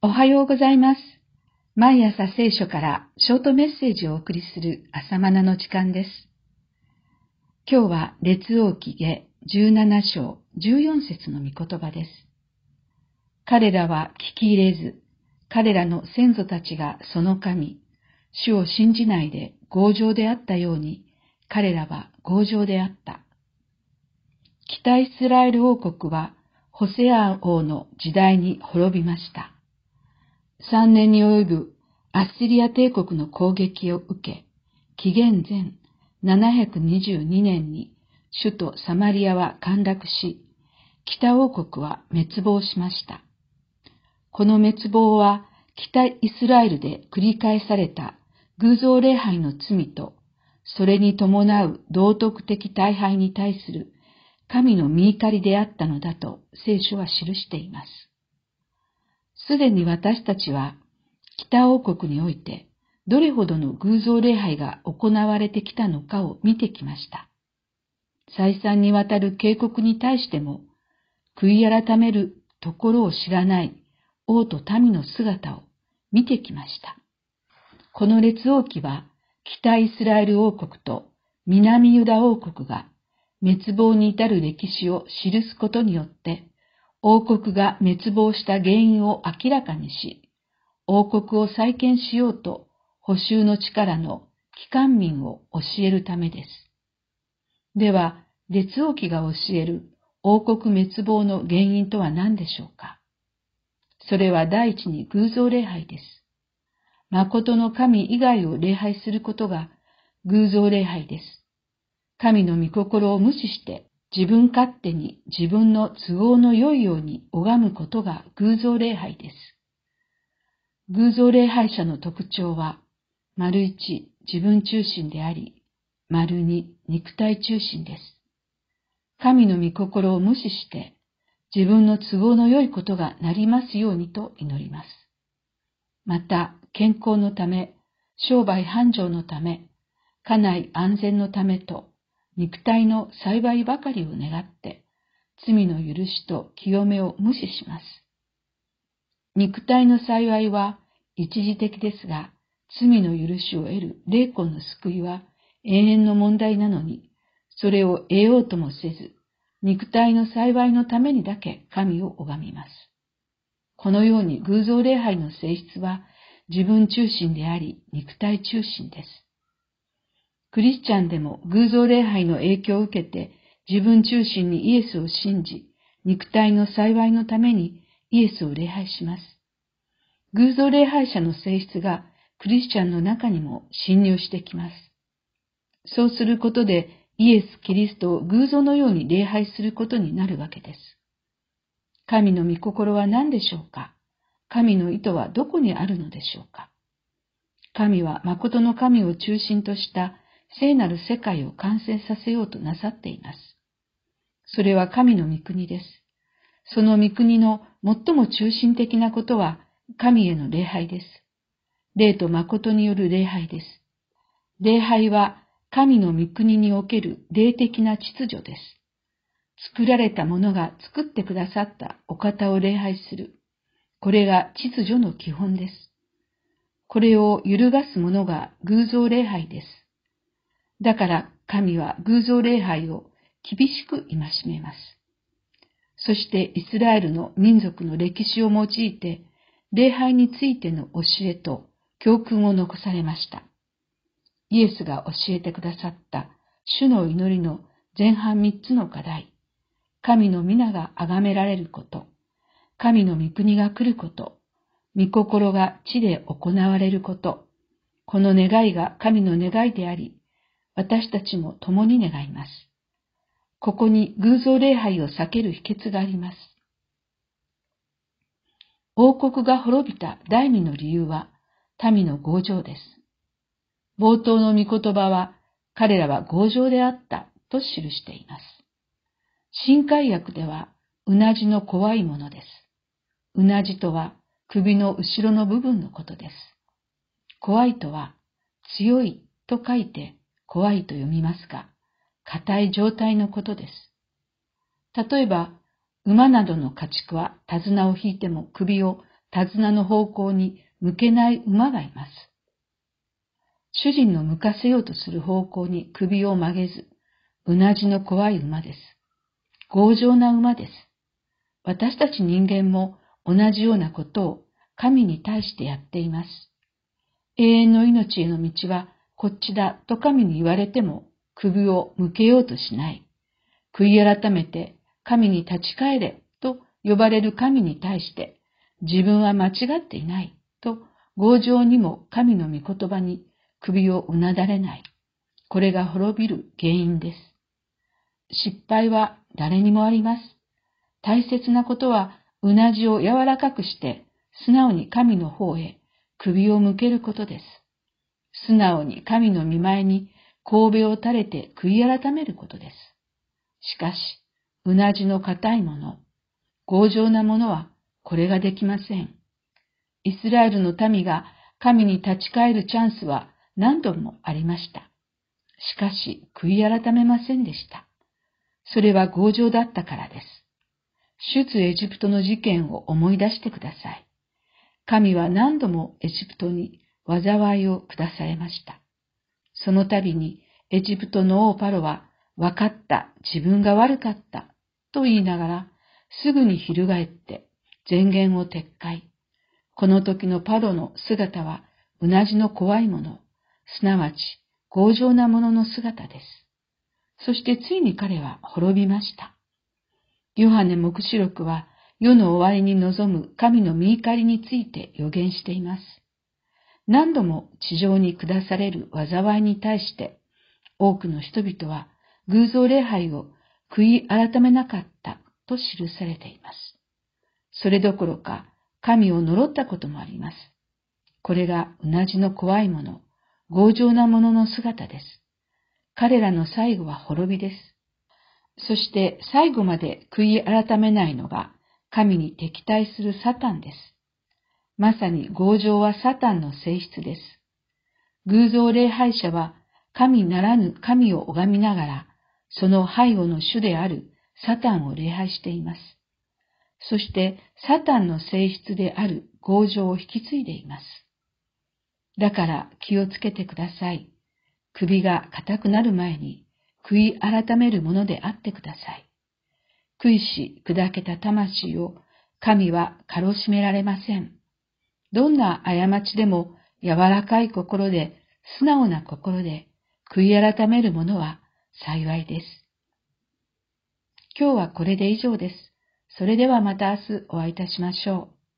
おはようございます。毎朝聖書からショートメッセージをお送りする朝マナの時間です。今日は列王記下17章14節の御言葉です。彼らは聞き入れず、彼らの先祖たちがその神、主を信じないで強情であったように、彼らは強情であった。北イスラエル王国はホセア王の時代に滅びました。三年に及ぶアッシリア帝国の攻撃を受け、紀元前722年に首都サマリアは陥落し、北王国は滅亡しました。この滅亡は北イスラエルで繰り返された偶像礼拝の罪と、それに伴う道徳的大敗に対する神の見怒りであったのだと聖書は記しています。すでに私たちは北王国においてどれほどの偶像礼拝が行われてきたのかを見てきました。再三にわたる警告に対しても、悔い改めるところを知らない王と民の姿を見てきました。この列王記は北イスラエル王国と南ユダ王国が滅亡に至る歴史を記すことによって王国が滅亡した原因を明らかにし、王国を再建しようと補修の力の機関民を教えるためです。では、列王記が教える王国滅亡の原因とは何でしょうか？それは第一に偶像礼拝です。誠の神以外を礼拝することが偶像礼拝です。神の御心を無視して自分勝手に自分の都合の良いように拝むことが偶像礼拝です。偶像礼拝者の特徴は、丸一、自分中心であり、丸二、肉体中心です。神の御心を無視して、自分の都合の良いことがなりますようにと祈ります。また、健康のため、商売繁盛のため、家内安全のためと、肉体の幸いばかりを願って、罪の許しと清めを無視します。肉体の幸いは一時的ですが、罪の許しを得る霊魂の救いは永遠の問題なのに、それを得ようともせず、肉体の幸いのためにだけ神を拝みます。このように偶像礼拝の性質は自分中心であり、肉体中心です。クリスチャンでも偶像礼拝の影響を受けて自分中心にイエスを信じ、肉体の幸いのためにイエスを礼拝します。偶像礼拝者の性質がクリスチャンの中にも侵入してきます。そうすることでイエス・キリストを偶像のように礼拝することになるわけです。神の御心は何でしょうか？神の意図はどこにあるのでしょうか？神は誠の神を中心とした聖なる世界を完成させようとなさっています。それは神の御国です。その御国の最も中心的なことは神への礼拝です。霊と誠による礼拝です。礼拝は神の御国における霊的な秩序です。作られたものが作ってくださったお方を礼拝する。これが秩序の基本です。これを揺るがすものが偶像礼拝です。だから神は偶像礼拝を厳しく戒めます。そしてイスラエルの民族の歴史を用いて、礼拝についての教えと教訓を残されました。イエスが教えてくださった主の祈りの前半三つの課題、神の皆が崇められること、神の御国が来ること、御心が地で行われること、この願いが神の願いであり、私たちも共に願います。ここに偶像礼拝を避ける秘訣があります。王国が滅びた第二の理由は民の強情です。冒頭の御言葉は彼らは強情であったと記しています。新海薬ではうなじの怖いものです。うなじとは首の後ろの部分のことです。怖いとは強いと書いて怖いと読みますが、硬い状態のことです。例えば、馬などの家畜は手綱を引いても首を手綱の方向に向けない馬がいます。主人の向かせようとする方向に首を曲げず、うなじの怖い馬です。強情な馬です。私たち人間も同じようなことを神に対してやっています。永遠の命への道はこっちだと神に言われても首を向けようとしない。悔い改めて神に立ち返れと呼ばれる神に対して自分は間違っていないと強情にも神の御言葉に首をうなだれない。これが滅びる原因です。失敗は誰にもあります。大切なことはうなじを柔らかくして素直に神の方へ首を向けることです。素直に神の見前に神戸を垂れて悔い改めることです。しかし、うなじの硬いもの、強情なものはこれができません。イスラエルの民が神に立ち返るチャンスは何度もありました。しかし、悔い改めませんでした。それは強情だったからです。出エジプトの事件を思い出してください。神は何度もエジプトに災いを下されました。その度にエジプトの王パロは、分かった、自分が悪かった、と言いながら、すぐに翻って前言を撤回。この時のパロの姿は、うなじの怖いもの、すなわち強情なものの姿です。そしてついに彼は滅びました。ヨハネ目視録は世の終わりに臨む神の見怒りについて予言しています。何度も地上に下される災いに対して、多くの人々は偶像礼拝を悔い改めなかったと記されています。それどころか、神を呪ったこともあります。これがうなじの怖いもの、強情なものの姿です。彼らの最後は滅びです。そして最後まで悔い改めないのが神に敵対するサタンです。まさに強情はサタンの性質です。偶像礼拝者は神ならぬ神を拝みながら、その背後の主であるサタンを礼拝しています。そしてサタンの性質である強情を引き継いでいます。だから気をつけてください。首が硬くなる前に悔い改めるものであってください。悔いし砕けた魂を神はかろしめられません。どんな過ちでも柔らかい心で、素直な心で悔い改めるものは幸いです。今日はこれで以上です。それではまた明日お会いいたしましょう。